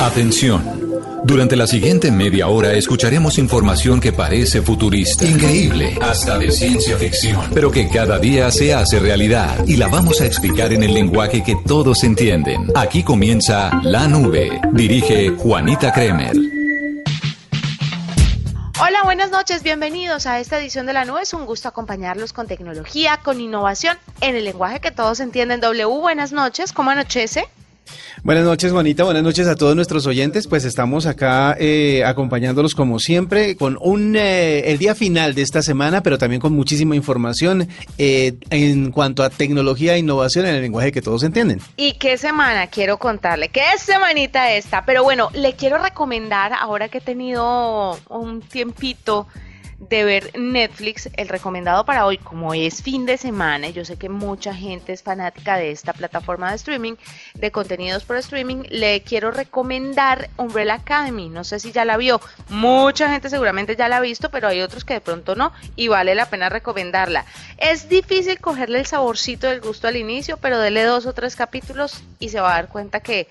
Atención. Durante la siguiente media hora escucharemos información que parece futurista, increíble, hasta de ciencia ficción, pero que cada día se hace realidad y la vamos a explicar en el lenguaje que todos entienden. Aquí comienza La Nube. Dirige Juanita Kremer. Hola, buenas noches, bienvenidos a esta edición de La Nube. Es un gusto acompañarlos con tecnología, con innovación, en el lenguaje que todos entienden. W, buenas noches, ¿cómo anochece? Buenas noches, Juanita. Buenas noches a todos nuestros oyentes. Pues estamos acá eh, acompañándolos como siempre con un eh, el día final de esta semana, pero también con muchísima información eh, en cuanto a tecnología e innovación en el lenguaje que todos entienden. ¿Y qué semana quiero contarle? ¿Qué semanita esta? Pero bueno, le quiero recomendar ahora que he tenido un tiempito de ver Netflix, el recomendado para hoy, como es fin de semana, yo sé que mucha gente es fanática de esta plataforma de streaming, de contenidos por streaming, le quiero recomendar Umbrella Academy. No sé si ya la vio, mucha gente seguramente ya la ha visto, pero hay otros que de pronto no, y vale la pena recomendarla. Es difícil cogerle el saborcito del gusto al inicio, pero dele dos o tres capítulos y se va a dar cuenta que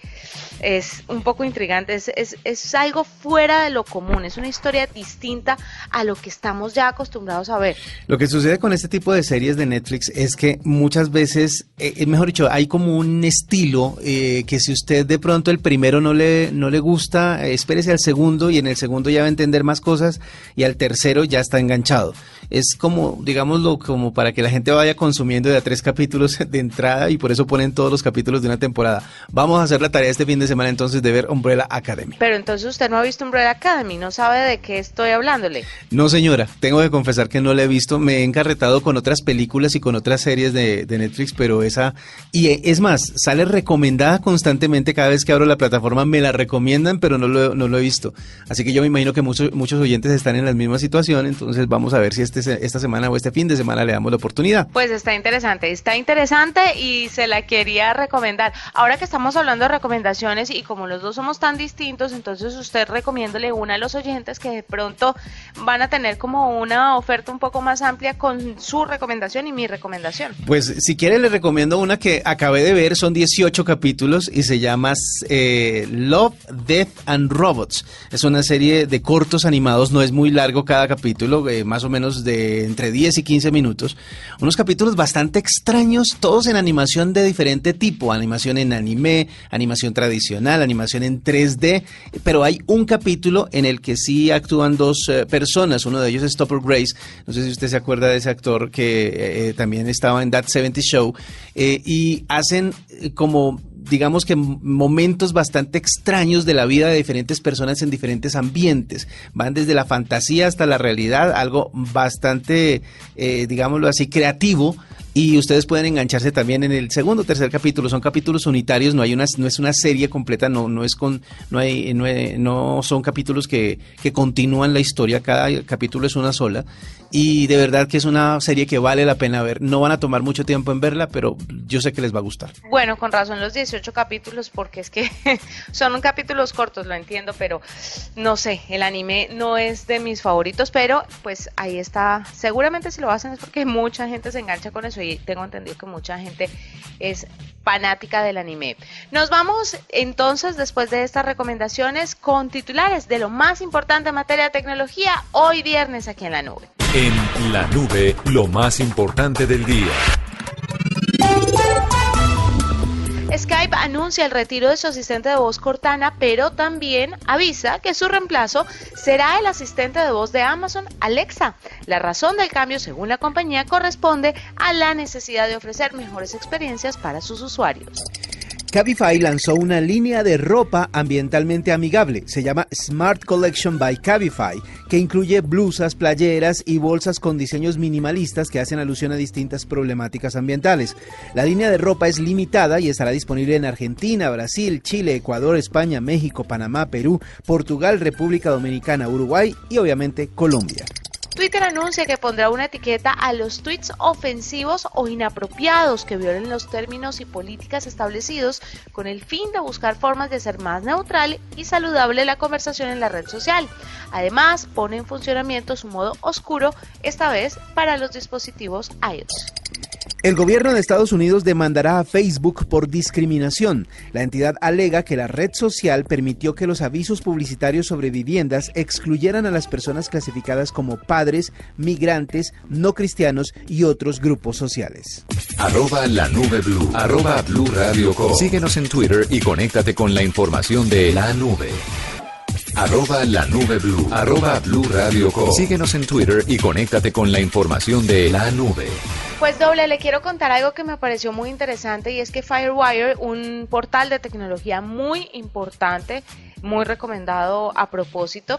es un poco intrigante, es, es, es algo fuera de lo común, es una historia distinta a lo que estamos ya acostumbrados a ver. Lo que sucede con este tipo de series de Netflix es que muchas veces, eh, mejor dicho, hay como un estilo eh, que si usted de pronto el primero no le, no le gusta, eh, espérese al segundo y en el segundo ya va a entender más cosas y al tercero ya está enganchado. Es como, digámoslo, como para que la gente vaya consumiendo de a tres capítulos de entrada y por eso ponen todos los capítulos de una temporada. Vamos a hacer la tarea este fin de semana entonces de ver Umbrella Academy. Pero entonces usted no ha visto Umbrella Academy, no sabe de qué estoy hablándole. No, señor señora, tengo que confesar que no la he visto. Me he encarretado con otras películas y con otras series de, Netflix, pero esa. Y es más, sale recomendada constantemente. Cada vez que abro la plataforma me la recomiendan, pero no lo, no lo he visto. Así que yo me imagino que muchos, muchos oyentes están en la misma situación. Entonces vamos a ver si este, esta semana o este fin de semana le damos la oportunidad. Pues está interesante, está interesante y se la quería recomendar. Ahora que estamos hablando de recomendaciones y como los dos somos tan distintos, entonces usted recomiéndole una a los oyentes que de pronto van a tener como una oferta un poco más amplia con su recomendación y mi recomendación. Pues si quiere le recomiendo una que acabé de ver, son 18 capítulos y se llama eh, Love, Death and Robots. Es una serie de cortos animados, no es muy largo cada capítulo, eh, más o menos de entre 10 y 15 minutos. Unos capítulos bastante extraños, todos en animación de diferente tipo, animación en anime, animación tradicional, animación en 3D, pero hay un capítulo en el que sí actúan dos eh, personas, uno de ellos es Topper Grace. No sé si usted se acuerda de ese actor que eh, eh, también estaba en That 70 Show. Eh, y hacen como digamos que momentos bastante extraños de la vida de diferentes personas en diferentes ambientes. Van desde la fantasía hasta la realidad, algo bastante, digámoslo así, creativo y ustedes pueden engancharse también en el segundo o tercer capítulo. Son capítulos unitarios, no hay una, no es una serie completa, no, no es con, no hay, no, son capítulos que, que continúan la historia, cada capítulo es una sola. Y de verdad que es una serie que vale la pena ver. No van a tomar mucho tiempo en verla, pero yo sé que les va a gustar. Bueno, con razón los 18 capítulos, porque es que son capítulos cortos, lo entiendo, pero no sé, el anime no es de mis favoritos, pero pues ahí está. Seguramente si lo hacen es porque mucha gente se engancha con eso y tengo entendido que mucha gente es fanática del anime. Nos vamos entonces, después de estas recomendaciones, con titulares de lo más importante en materia de tecnología hoy viernes aquí en la nube. En la nube, lo más importante del día. Skype anuncia el retiro de su asistente de voz Cortana, pero también avisa que su reemplazo será el asistente de voz de Amazon, Alexa. La razón del cambio, según la compañía, corresponde a la necesidad de ofrecer mejores experiencias para sus usuarios. Cabify lanzó una línea de ropa ambientalmente amigable. Se llama Smart Collection by Cabify, que incluye blusas, playeras y bolsas con diseños minimalistas que hacen alusión a distintas problemáticas ambientales. La línea de ropa es limitada y estará disponible en Argentina, Brasil, Chile, Ecuador, España, México, Panamá, Perú, Portugal, República Dominicana, Uruguay y obviamente Colombia. Twitter anuncia que pondrá una etiqueta a los tweets ofensivos o inapropiados que violen los términos y políticas establecidos con el fin de buscar formas de ser más neutral y saludable la conversación en la red social. Además, pone en funcionamiento su modo oscuro, esta vez para los dispositivos iOS. El gobierno de Estados Unidos demandará a Facebook por discriminación. La entidad alega que la red social permitió que los avisos publicitarios sobre viviendas excluyeran a las personas clasificadas como padres, migrantes, no cristianos y otros grupos sociales. La nube blue. Blue radio Síguenos en Twitter y conéctate con la información de la nube. Arroba la nube blue. Blue radio Síguenos en Twitter y conéctate con la información de la nube. Pues doble, le quiero contar algo que me pareció muy interesante y es que Firewire, un portal de tecnología muy importante, muy recomendado a propósito,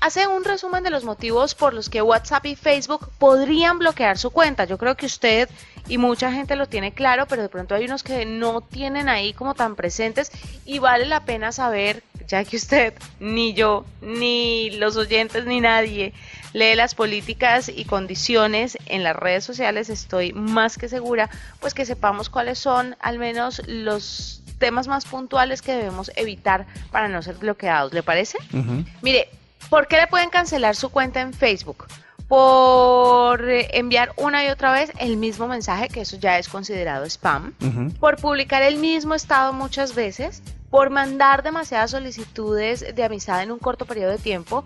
hace un resumen de los motivos por los que WhatsApp y Facebook podrían bloquear su cuenta. Yo creo que usted y mucha gente lo tiene claro, pero de pronto hay unos que no tienen ahí como tan presentes y vale la pena saber ya que usted, ni yo, ni los oyentes, ni nadie lee las políticas y condiciones en las redes sociales, estoy más que segura, pues que sepamos cuáles son al menos los temas más puntuales que debemos evitar para no ser bloqueados. ¿Le parece? Mire, ¿por qué le pueden cancelar su cuenta en Facebook? por enviar una y otra vez el mismo mensaje, que eso ya es considerado spam, por publicar el mismo estado muchas veces, por mandar demasiadas solicitudes de amistad en un corto periodo de tiempo,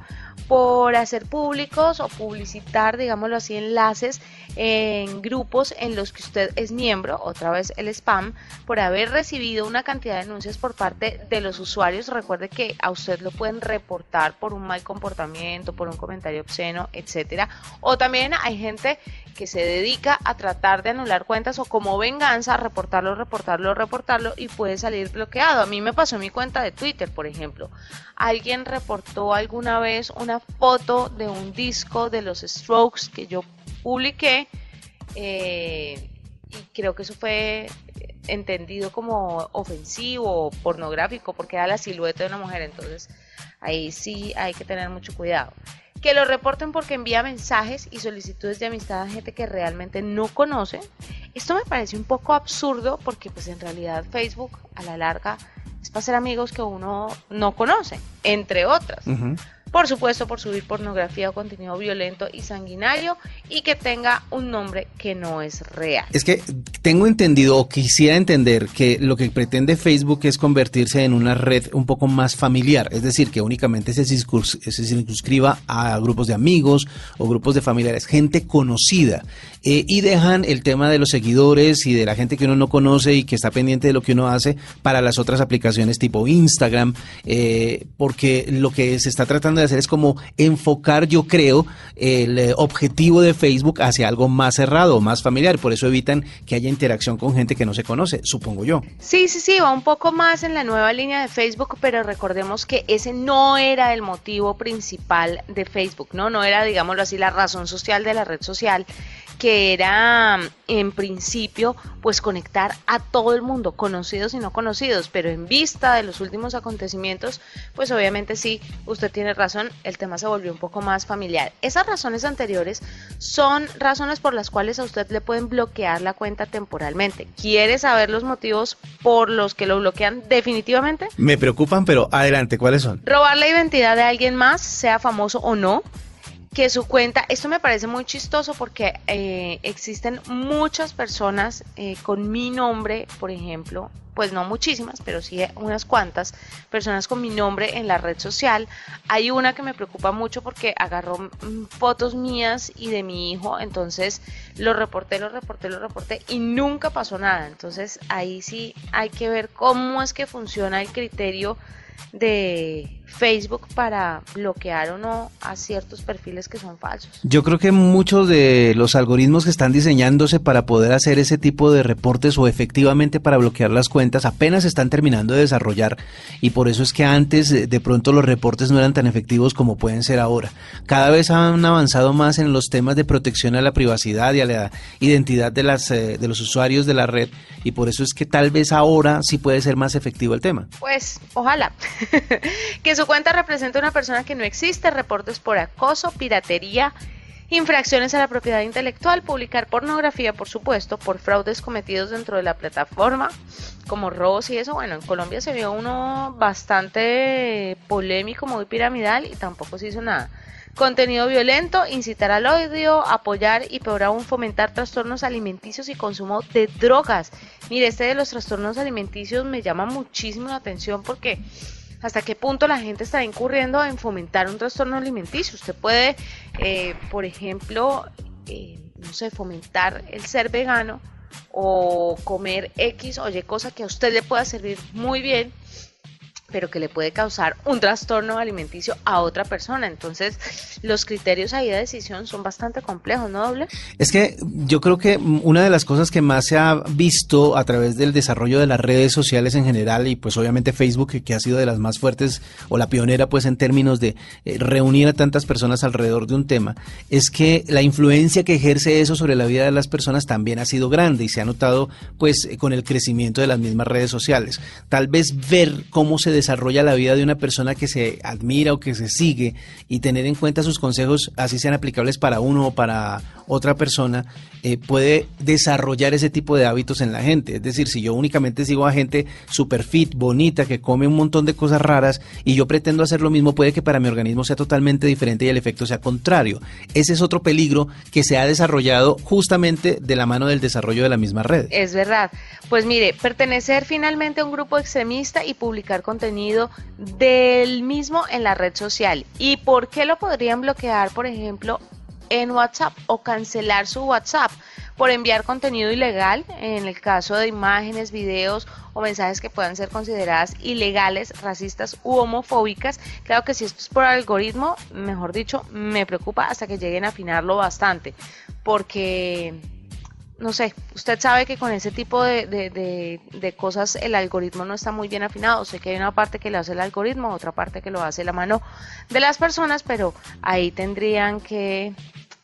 por hacer públicos o publicitar, digámoslo así, enlaces en grupos en los que usted es miembro, otra vez el spam, por haber recibido una cantidad de denuncias por parte de los usuarios. Recuerde que a usted lo pueden reportar por un mal comportamiento, por un comentario obsceno, etcétera. O también hay gente que se dedica a tratar de anular cuentas o como venganza reportarlo, reportarlo, reportarlo y puede salir bloqueado. A mí me pasó en mi cuenta de Twitter, por ejemplo. Alguien reportó alguna vez una foto de un disco de los Strokes que yo publiqué eh, y creo que eso fue entendido como ofensivo o pornográfico porque era la silueta de una mujer, entonces ahí sí hay que tener mucho cuidado que lo reporten porque envía mensajes y solicitudes de amistad a gente que realmente no conoce. Esto me parece un poco absurdo porque pues en realidad Facebook a la larga es para ser amigos que uno no conoce, entre otras. Por supuesto por subir pornografía o contenido violento y sanguinario y que tenga un nombre que no es real. Es que tengo entendido o quisiera entender que lo que pretende Facebook es convertirse en una red un poco más familiar, es decir, que únicamente se, circunscriba a grupos de amigos o grupos de familiares, gente conocida, eh, y dejan el tema de los seguidores y de la gente que uno no conoce y que está pendiente de lo que uno hace para las otras aplicaciones tipo Instagram, eh, porque lo que se está tratando de hacer es como enfocar, yo creo, el eh, objetivo de Facebook hacia algo más cerrado, más familiar. Por eso evitan que haya interacción con gente que no se conoce, supongo yo. Sí, sí, sí, va un poco más en la nueva línea de Facebook, pero recordemos que ese no era el motivo principal de Facebook, ¿no? No era, digámoslo así, la razón social de la red social que era en principio pues conectar a todo el mundo, conocidos y no conocidos, pero en vista de los últimos acontecimientos, pues obviamente sí, usted tiene razón, el tema se volvió un poco más familiar. Esas razones anteriores son razones por las cuales a usted le pueden bloquear la cuenta temporalmente. ¿Quiere saber los motivos por los que lo bloquean definitivamente? Me preocupan, pero adelante, ¿cuáles son? Robar la identidad de alguien más, sea famoso o no que su cuenta, esto me parece muy chistoso porque eh, existen muchas personas eh, con mi nombre, por ejemplo, pues no muchísimas, pero sí unas cuantas personas con mi nombre en la red social. Hay una que me preocupa mucho porque agarró mm, fotos mías y de mi hijo, entonces lo reporté, lo reporté, lo reporté y nunca pasó nada. Entonces ahí sí hay que ver cómo es que funciona el criterio de Facebook para bloquear o no a ciertos perfiles que son falsos. Yo creo que muchos de los algoritmos que están diseñándose para poder hacer ese tipo de reportes o efectivamente para bloquear las cuentas apenas están terminando de desarrollar y por eso es que antes eh, de pronto los reportes no eran tan efectivos como pueden ser ahora. Cada vez han avanzado más en los temas de protección a la privacidad y a la identidad de, las, eh, de los usuarios de la red y por eso es que tal vez ahora sí puede ser más efectivo el tema. Pues ojalá. que su cuenta representa una persona que no existe, reportes por acoso, piratería, infracciones a la propiedad intelectual, publicar pornografía, por supuesto, por fraudes cometidos dentro de la plataforma, como robos y eso. Bueno, en Colombia se vio uno bastante polémico, muy piramidal y tampoco se hizo nada. Contenido violento, incitar al odio, apoyar y peor aún fomentar trastornos alimenticios y consumo de drogas. Mire, este de los trastornos alimenticios me llama muchísimo la atención porque hasta qué punto la gente está incurriendo en fomentar un trastorno alimenticio. Usted puede, eh, por ejemplo, eh, no sé, fomentar el ser vegano o comer X o Y cosa que a usted le pueda servir muy bien pero que le puede causar un trastorno alimenticio a otra persona. Entonces, los criterios ahí de decisión son bastante complejos, ¿no, Doble? Es que yo creo que una de las cosas que más se ha visto a través del desarrollo de las redes sociales en general y pues obviamente Facebook, que ha sido de las más fuertes o la pionera pues en términos de eh, reunir a tantas personas alrededor de un tema, es que la influencia que ejerce eso sobre la vida de las personas también ha sido grande y se ha notado pues con el crecimiento de las mismas redes sociales. Tal vez ver cómo se desarrolla la vida de una persona que se admira o que se sigue y tener en cuenta sus consejos, así sean aplicables para uno o para otra persona, eh, puede desarrollar ese tipo de hábitos en la gente. Es decir, si yo únicamente sigo a gente super fit, bonita, que come un montón de cosas raras y yo pretendo hacer lo mismo, puede que para mi organismo sea totalmente diferente y el efecto sea contrario. Ese es otro peligro que se ha desarrollado justamente de la mano del desarrollo de la misma red. Es verdad. Pues mire, pertenecer finalmente a un grupo extremista y publicar contenido del mismo en la red social. ¿Y por qué lo podrían bloquear, por ejemplo, en WhatsApp o cancelar su WhatsApp por enviar contenido ilegal en el caso de imágenes, videos o mensajes que puedan ser consideradas ilegales, racistas u homofóbicas. Claro que si es por algoritmo, mejor dicho, me preocupa hasta que lleguen a afinarlo bastante, porque no sé, usted sabe que con ese tipo de, de, cosas el algoritmo no está muy bien afinado. Sé que hay una parte que lo hace el algoritmo, otra parte que lo hace la mano de las personas, pero ahí tendrían que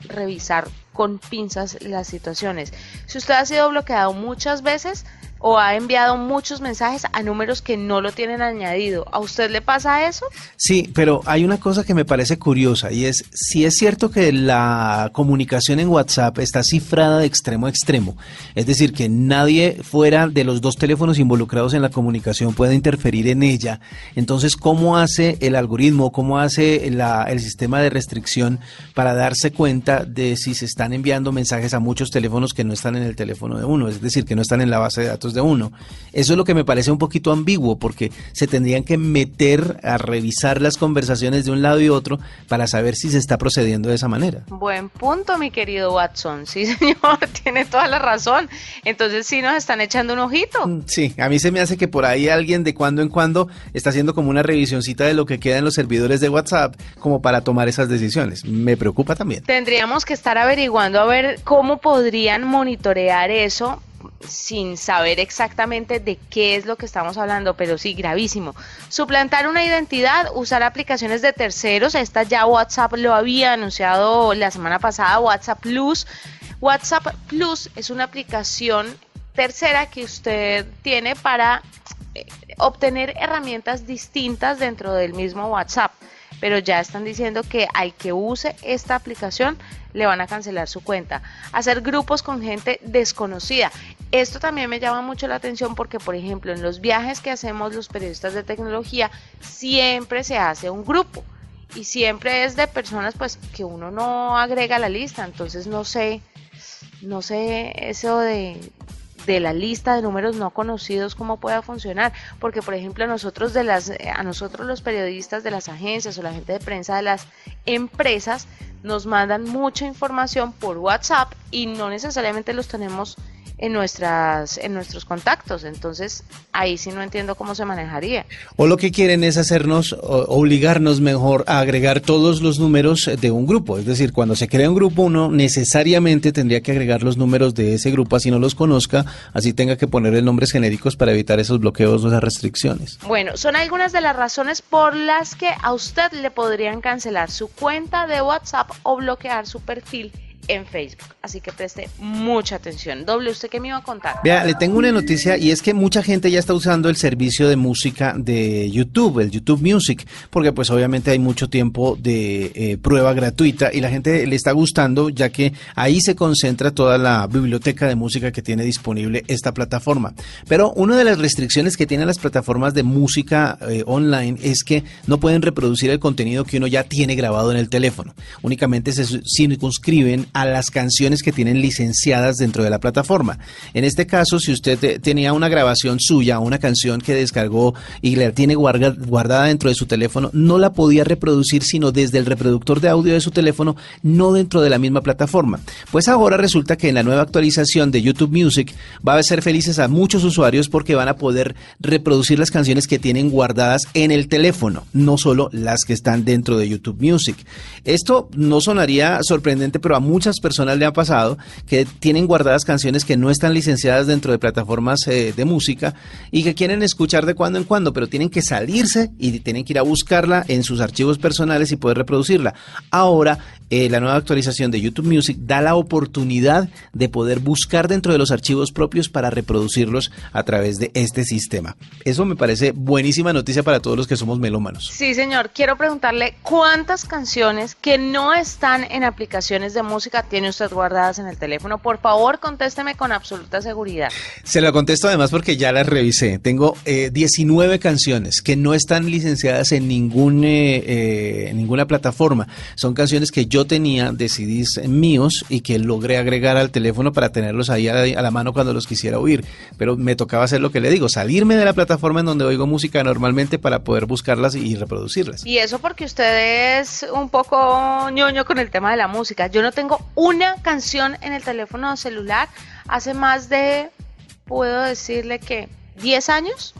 revisar con pinzas las situaciones. Si usted ha sido bloqueado muchas veces, o ha enviado muchos mensajes a números que no lo tienen añadido. ¿A usted le pasa eso? Sí, pero hay una cosa que me parece curiosa y es si es cierto que la comunicación en WhatsApp está cifrada de extremo a extremo, es decir, que nadie fuera de los dos teléfonos involucrados en la comunicación puede interferir en ella. Entonces, ¿cómo hace el algoritmo, cómo hace el sistema de restricción para darse cuenta de si se están enviando mensajes a muchos teléfonos que no están en el teléfono de uno, es decir, que no están en la base de datos de uno. Eso es lo que me parece un poquito ambiguo, porque se tendrían que meter a revisar las conversaciones de un lado y otro para saber si se está procediendo de esa manera. Buen punto, mi querido Watson. Sí, señor, tiene toda la razón. Entonces sí nos están echando un ojito. Mm, sí, a mí se me hace que por ahí alguien de cuando en cuando está haciendo como una revisioncita de lo que queda en los servidores de WhatsApp como para tomar esas decisiones. Me preocupa también. Tendríamos que estar averiguando a ver cómo podrían monitorear eso sin saber exactamente de qué es lo que estamos hablando, pero sí, gravísimo. Suplantar una identidad, usar aplicaciones de terceros, esta ya WhatsApp lo había anunciado la semana pasada, WhatsApp Plus. WhatsApp Plus es una aplicación tercera que usted tiene para eh, obtener herramientas distintas dentro del mismo WhatsApp pero ya están diciendo que al que use esta aplicación le van a cancelar su cuenta. Hacer grupos con gente desconocida. Esto también me llama mucho la atención porque, por ejemplo, en los viajes que hacemos los periodistas de tecnología, siempre se hace un grupo y siempre es de personas pues que uno no agrega a la lista, entonces no sé, no sé eso de, de la lista de números no conocidos cómo pueda funcionar, porque por ejemplo nosotros de las a nosotros los periodistas de las agencias o la gente de prensa de las empresas nos mandan mucha información por WhatsApp y no necesariamente los tenemos en nuestras en nuestros contactos. Entonces ahí sí no entiendo cómo se manejaría. O lo que quieren es hacernos obligarnos mejor a agregar todos los números de un grupo. Es decir cuando se crea un grupo uno necesariamente tendría que agregar los números de ese grupo así no los conozca así tenga que ponerle nombres genéricos para evitar esos bloqueos o esas restricciones. Bueno son algunas de las razones por las que a usted le podrían cancelar su cuenta de WhatsApp o bloquear su perfil en Facebook. Así que preste mucha atención. Doble, ¿usted qué me iba a contar? Vea, le tengo una noticia y es que mucha gente ya está usando el servicio de música de YouTube, el YouTube Music, porque pues obviamente hay mucho tiempo de eh, prueba gratuita y la gente le está gustando ya que ahí se concentra toda la biblioteca de música que tiene disponible esta plataforma. Pero una de las restricciones que tienen las plataformas de música eh, online es que no pueden reproducir el contenido que uno ya tiene grabado en el teléfono. Únicamente se circunscriben a las canciones que tienen licenciadas dentro de la plataforma. En este caso, si usted tenía una grabación suya, una canción que descargó y la tiene guardada dentro de su teléfono, no la podía reproducir sino desde el reproductor de audio de su teléfono, no dentro de la misma plataforma. Pues ahora resulta que en la nueva actualización de YouTube Music va a ser felices a muchos usuarios porque van a poder reproducir las canciones que tienen guardadas en el teléfono, no solo las que están dentro de YouTube Music. Esto no sonaría sorprendente, pero a muchas personas le ha pasado que tienen guardadas canciones que no están licenciadas dentro de plataformas eh, de música y que quieren escuchar de cuando en cuando, pero tienen que salirse y tienen que ir a buscarla en sus archivos personales y poder reproducirla. Ahora, eh, la nueva actualización de YouTube Music da la oportunidad de poder buscar dentro de los archivos propios para reproducirlos a través de este sistema. Eso me parece buenísima noticia para todos los que somos melómanos. Sí, señor. Quiero preguntarle cuántas canciones que no están en aplicaciones de música tiene usted guardadas en el teléfono. Por favor, contésteme con absoluta seguridad. Se lo contesto además porque ya las revisé. Tengo 19 eh, canciones que no están licenciadas en ningún, eh, ninguna plataforma. Son canciones que yo tenía de CDs míos y que logré agregar al teléfono para tenerlos ahí a, la mano cuando los quisiera oír. Pero me tocaba hacer lo que le digo, salirme de la plataforma en donde oigo música normalmente para poder buscarlas y reproducirlas. Y eso porque usted es un poco ñoño con el tema de la música. Yo no tengo una canción en el teléfono celular hace más de, puedo decirle que, 10 años.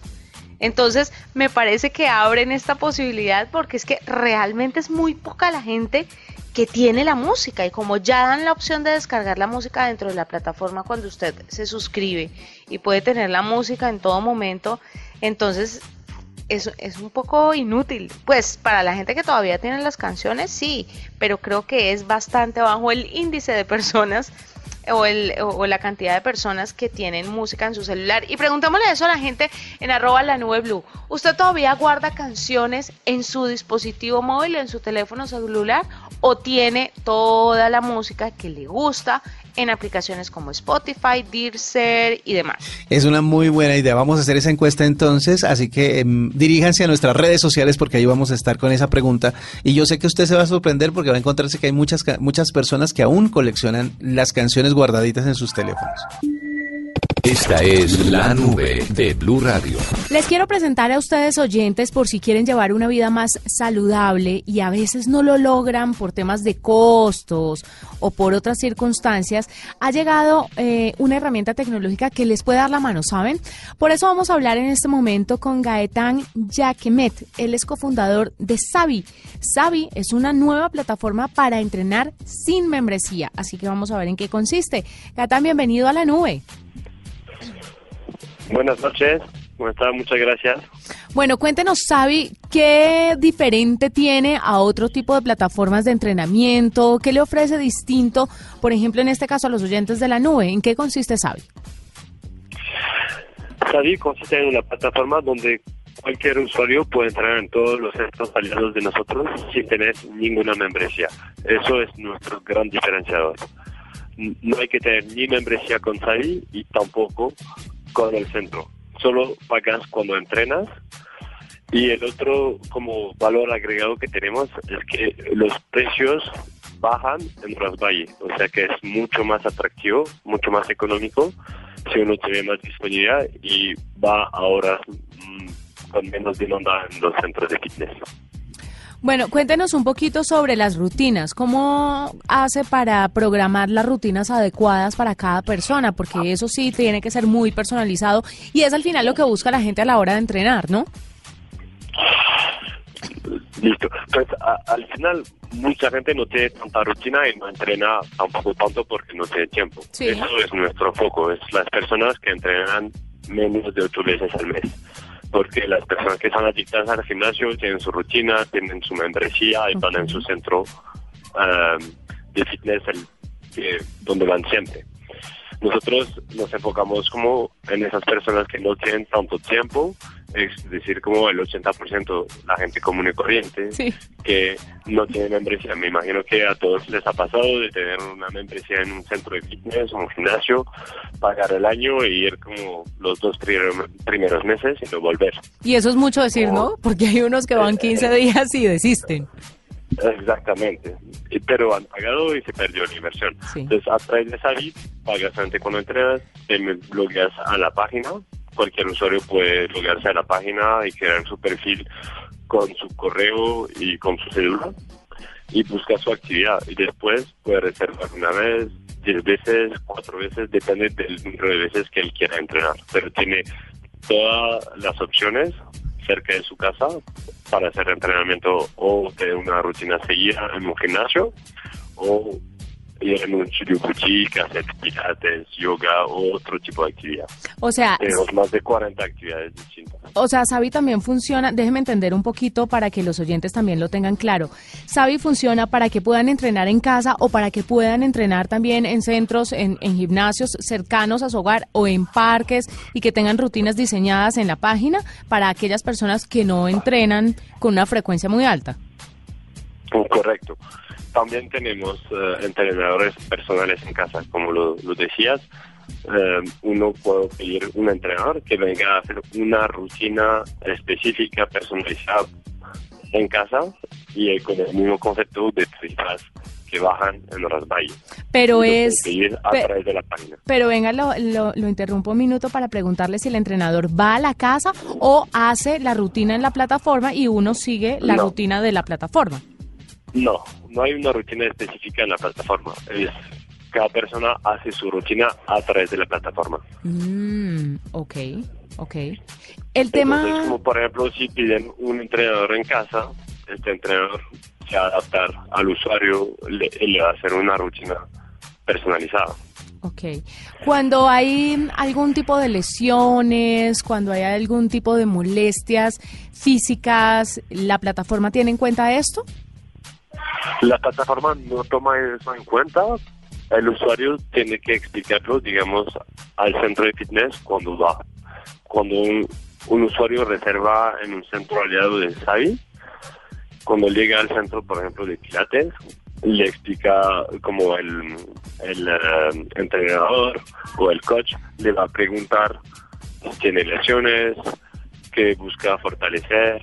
Entonces, me parece que abren esta posibilidad porque es que realmente es muy poca la gente que tiene la música y como ya dan la opción de descargar la música dentro de la plataforma cuando usted se suscribe y puede tener la música en todo momento, entonces es, es un poco inútil. Pues para la gente que todavía tiene las canciones, sí, pero creo que es bastante bajo el índice de personas o, el, o, la cantidad de personas que tienen música en su celular. Y preguntémosle eso a la gente en arroba la nube blue. ¿Usted todavía guarda canciones en su dispositivo móvil, en su teléfono celular? ¿O tiene toda la música que le gusta en aplicaciones como Spotify, Deezer y demás. Es una muy buena idea. Vamos a hacer esa encuesta entonces, así que em, diríjanse a nuestras redes sociales porque ahí vamos a estar con esa pregunta. Y yo sé que usted se va a sorprender porque va a encontrarse que hay muchas, muchas personas que aún coleccionan las canciones guardaditas en sus teléfonos. Esta es la nube de Blue Radio. Les quiero presentar a ustedes oyentes por si quieren llevar una vida más saludable y a veces no lo logran por temas de costos o por otras circunstancias. Ha llegado eh, una herramienta tecnológica que les puede dar la mano, ¿saben? Por eso vamos a hablar en este momento con Gaetan Jaquemet. Él es cofundador de Savi. Savi es una nueva plataforma para entrenar sin membresía. Así que vamos a ver en qué consiste. Gaetan, bienvenido a la nube. Buenas noches, ¿cómo está? Muchas gracias. Bueno, cuéntenos, Sabi, ¿qué diferente tiene a otro tipo de plataformas de entrenamiento? ¿Qué le ofrece distinto, por ejemplo, en este caso a los oyentes de la nube? ¿En qué consiste Sabi? Sabi consiste en una plataforma donde cualquier usuario puede entrar en todos los centros aliados de nosotros sin tener ninguna membresía. Eso es nuestro gran diferenciador. No hay que tener ni membresía con Sabi y tampoco con el centro. Solo pagas cuando entrenas. Y el otro como valor agregado que tenemos es que los precios bajan en Valle, o sea que es mucho más atractivo, mucho más económico si uno tiene más disponibilidad y va ahora mm, con menos demanda en los centros de fitness. Bueno, cuéntenos un poquito sobre las rutinas. ¿Cómo hace para programar las rutinas adecuadas para cada persona? Porque eso sí tiene que ser muy personalizado y es al final lo que busca la gente a la hora de entrenar, ¿no? Listo. Pues al final mucha gente no tiene tanta rutina y no entrena tampoco tanto porque no tiene tiempo. Eso es nuestro foco, es las personas que entrenan menos de ocho veces al mes porque las personas que están adictas al gimnasio tienen su rutina, tienen su membresía y van en su centro um, de fitness el donde van siempre. Nosotros nos enfocamos como en esas personas que no tienen tanto tiempo, es decir, como el 80% la gente común y corriente, que no tiene membresía. Me imagino que a todos les ha pasado de tener una membresía en un centro de fitness o un gimnasio, pagar el año e ir como los dos primeros meses y no volver. Y eso es mucho decir, ¿no? Porque hay unos que van 15 días y desisten. Exactamente, pero han pagado y se perdió la inversión. Entonces, a través de Savi, pagas antes cuando entrenas, te logueas a la página, cualquier usuario puede loguearse a la página y crear su perfil con su correo y con su cédula y busca su actividad. Y después puede reservar una vez, diez veces, cuatro veces, depende del número de veces que él quiera entrenar, pero tiene todas las opciones cerca de su casa para hacer entrenamiento o tener una rutina seguida en un gimnasio o ir en un studio boutique, hacer pilates, yoga o otro tipo de actividad. O sea, tenemos más de 40 actividades distintas. O sea, Sabi también funciona, déjeme entender un poquito para que los oyentes también lo tengan claro. Sabi funciona para que puedan entrenar en casa o para que puedan entrenar también en centros, en, en gimnasios cercanos a su hogar o en parques y que tengan rutinas diseñadas en la página para aquellas personas que no entrenan con una frecuencia muy alta. Correcto. También tenemos eh, entrenadores personales en casa, como lo, decías. Eh, uno puede pedir un entrenador que venga a hacer una rutina específica, personalizada en casa y con el mismo concepto de turistas que bajan en los valles. Pero es... A través de la página. Pero venga, lo, lo, interrumpo un minuto para preguntarle si el entrenador va a la casa o hace la rutina en la plataforma y uno sigue la rutina de la plataforma. No, no hay una rutina específica en la plataforma. Es, cada persona hace su rutina a través de la plataforma. Mm, ok, ok. El tema... como por ejemplo, si piden un entrenador en casa, este entrenador se va a adaptar al usuario le, le va a hacer una rutina personalizada. Ok. Cuando hay algún tipo de lesiones, cuando hay algún tipo de molestias físicas, ¿la plataforma tiene en cuenta esto? La plataforma no toma eso en cuenta. El usuario tiene que explicarlo, digamos, al centro de fitness cuando va. Cuando un, usuario reserva en un centro aliado de SAI, cuando llega al centro, por ejemplo, de Pilates, le explica como el, eh, entrenador o el coach le va a preguntar si tiene lesiones, qué busca fortalecer,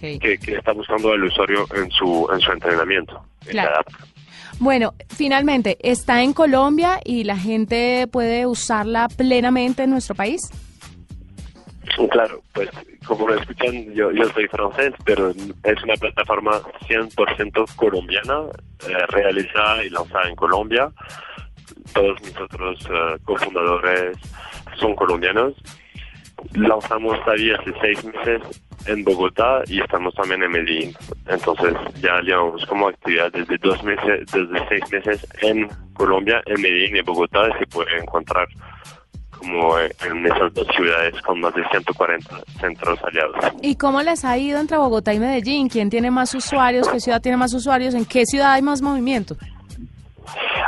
que, está buscando el usuario en su, en su entrenamiento. Bueno, finalmente, ¿está en Colombia y la gente puede usarla plenamente en nuestro país? Claro, pues como lo escuchan, yo, yo soy francés, pero es una plataforma 100% colombiana, eh, realizada y lanzada en Colombia. Todos mis otros eh, cofundadores son colombianos. Lanzamos todavía hace seis meses en Bogotá y estamos también en Medellín. Entonces ya llevamos como actividad desde dos meses, desde seis meses en Colombia, en Medellín y Bogotá se puede encontrar como en esas dos ciudades con más de 140 centros aliados. ¿Y cómo les ha ido entre Bogotá y Medellín? ¿Quién tiene más usuarios? ¿Qué ciudad tiene más usuarios? ¿En qué ciudad hay más movimiento?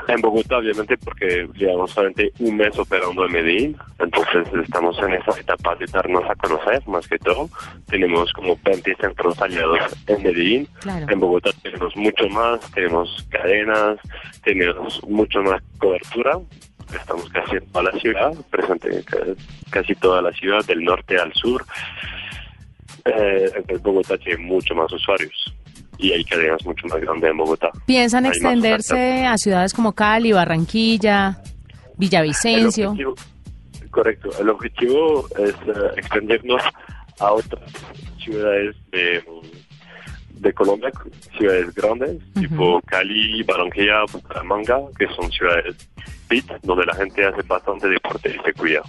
En Bogotá, obviamente, porque llevamos solamente un mes operando en Medellín, entonces estamos en esa etapa de darnos a conocer, más que todo. Tenemos como 20 centros aliados en Medellín. En Bogotá tenemos mucho más, tenemos cadenas, tenemos mucho más cobertura. Estamos casi en toda la ciudad, presente en casi toda la ciudad, del norte al sur. Eh, entonces Bogotá tiene mucho más usuarios y hay cadenas mucho más grandes en Bogotá. ¿Piensan extenderse a ciudades como Cali, Barranquilla, Villavicencio? correcto, el objetivo es eh, extendernos a otras ciudades de, de Colombia, ciudades grandes, tipo Cali, Barranquilla, Bucaramanga, que son ciudades pit, donde la gente hace bastante deporte y se cuida.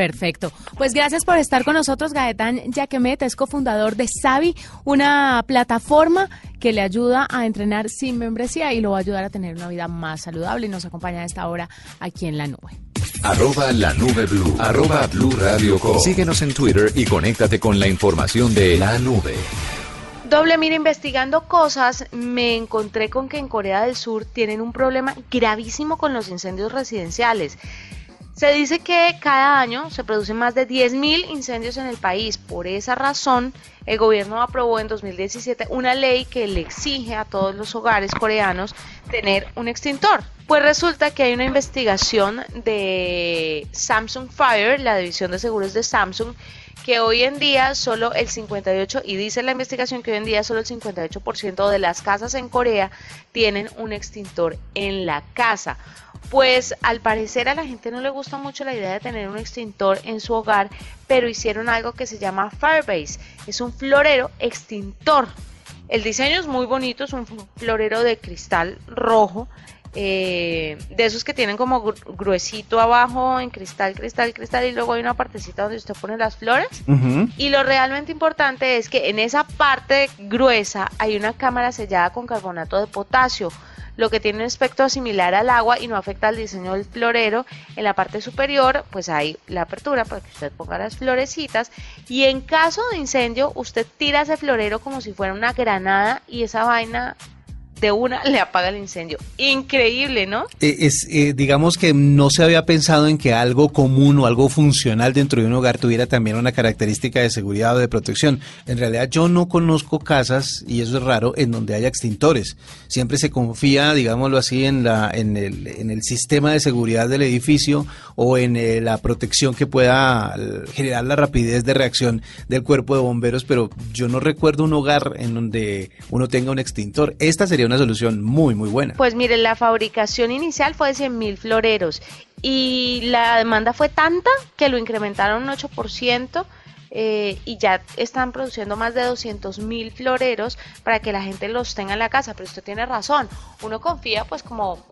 Perfecto. Pues gracias por estar con nosotros, Gaetán Yaquemet, es cofundador de Savi, una plataforma que le ayuda a entrenar sin membresía y lo va a ayudar a tener una vida más saludable y nos acompaña a esta hora aquí en la nube. Arroba la nube blue. Arroba blue radio Síguenos en Twitter y conéctate con la información de la nube. Doble, mira, investigando cosas, me encontré con que en Corea del Sur tienen un problema gravísimo con los incendios residenciales. Se dice que cada año se producen más de 10.000 incendios en el país. Por esa razón, el gobierno aprobó en 2017 una ley que le exige a todos los hogares coreanos tener un extintor. Pues resulta que hay una investigación de Samsung Fire, la división de seguros de Samsung, que hoy en día solo el 58, y dice la investigación que hoy en día solo el 58% de las casas en Corea tienen un extintor en la casa. Pues al parecer a la gente no le gusta mucho la idea de tener un extintor en su hogar, pero hicieron algo que se llama Firebase. Es un florero extintor. El diseño es muy bonito, es un florero de cristal rojo, eh, de esos que tienen como gruesito abajo en cristal, cristal, cristal y luego hay una partecita donde usted pone las flores. Y lo realmente importante es que en esa parte gruesa hay una cámara sellada con carbonato de potasio lo que tiene un aspecto similar al agua y no afecta al diseño del florero. En la parte superior, pues hay la apertura para que usted ponga las florecitas y en caso de incendio, usted tira ese florero como si fuera una granada y esa vaina de una le apaga el incendio. Increíble, ¿no? Eh, es, eh, digamos que no se había pensado en que algo común o algo funcional dentro de un hogar tuviera también una característica de seguridad o de protección. En realidad yo no conozco casas, y eso es raro, en donde haya extintores. Siempre se confía, digámoslo así, en, la, en, el, en el sistema de seguridad del edificio o en eh, la protección que pueda generar la rapidez de reacción del cuerpo de bomberos, pero yo no recuerdo un hogar en donde uno tenga un extintor. Esta sería una solución muy, muy buena. Pues mire, la fabricación inicial fue de 100.000 floreros y la demanda fue tanta que lo incrementaron un 8%. Eh, y ya están produciendo más de 200 mil floreros para que la gente los tenga en la casa. Pero usted tiene razón, uno confía pues como,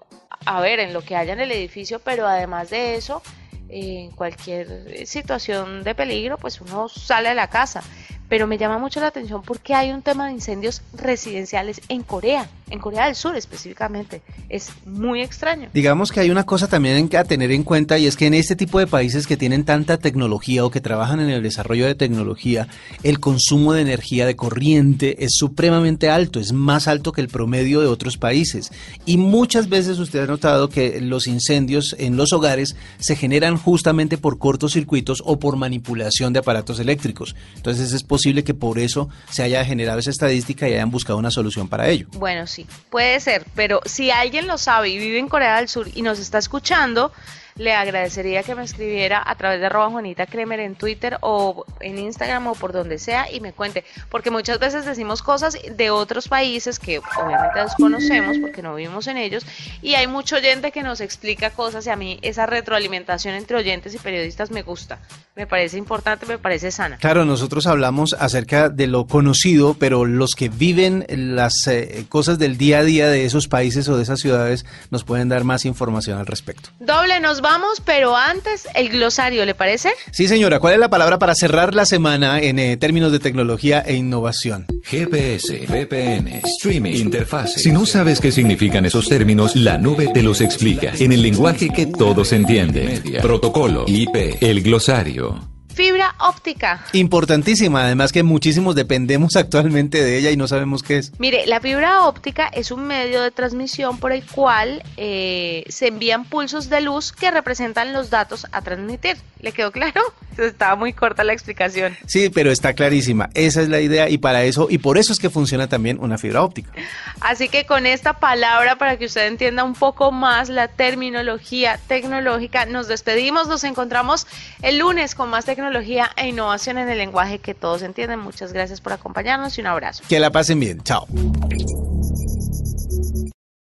a ver, en lo que haya en el edificio, pero además de eso, en cualquier situación de peligro, pues uno sale de la casa pero me llama mucho la atención porque hay un tema de incendios residenciales en Corea, en Corea del Sur específicamente. Es muy extraño. Digamos que hay una cosa también a tener en cuenta y es que en este tipo de países que tienen tanta tecnología o que trabajan en el desarrollo de tecnología, el consumo de energía de corriente es supremamente alto, es más alto que el promedio de otros países. Y muchas veces usted ha notado que los incendios en los hogares se generan justamente por cortocircuitos o por manipulación de aparatos eléctricos. Entonces es posible que por eso se haya generado esa estadística y hayan buscado una solución para ello. Bueno, sí, puede ser, pero si alguien lo sabe y vive en Corea del Sur y nos está escuchando, le agradecería que me escribiera a través de arroba Juanita Kremer en Twitter o en Instagram o por donde sea y me cuente, porque muchas veces decimos cosas de otros países que obviamente desconocemos porque no vivimos en ellos y hay mucho oyente que nos explica cosas y a mí esa retroalimentación entre oyentes y periodistas me gusta, me parece importante, me parece sana. Claro, nosotros hablamos acerca de lo conocido, pero los que viven las eh, cosas del día a día de esos países o de esas ciudades nos pueden dar más información al respecto. Doble, nos vamos, pero antes el glosario, ¿le parece? Sí, señora. ¿Cuál es la palabra para cerrar la semana en eh, términos de tecnología e innovación? GPS, VPN, streaming, interfaz. Si no sabes qué significan esos términos, la nube te los explica en el lenguaje que todos entienden. Protocolo, IP, el glosario fibra óptica. Importantísima, además que muchísimos dependemos actualmente de ella y no sabemos qué es. Mire, la fibra óptica es un medio de transmisión por el cual eh, se envían pulsos de luz que representan los datos a transmitir. ¿Le quedó claro? Estaba muy corta la explicación. Sí, pero está clarísima. Esa es la idea y para eso, y por eso es que funciona también una fibra óptica. Así que con esta palabra, para que usted entienda un poco más la terminología tecnológica, nos despedimos, nos encontramos el lunes con más tecnología tecnología e innovación en el lenguaje que todos entienden. Muchas gracias por acompañarnos y un abrazo. Que la pasen bien. Chao.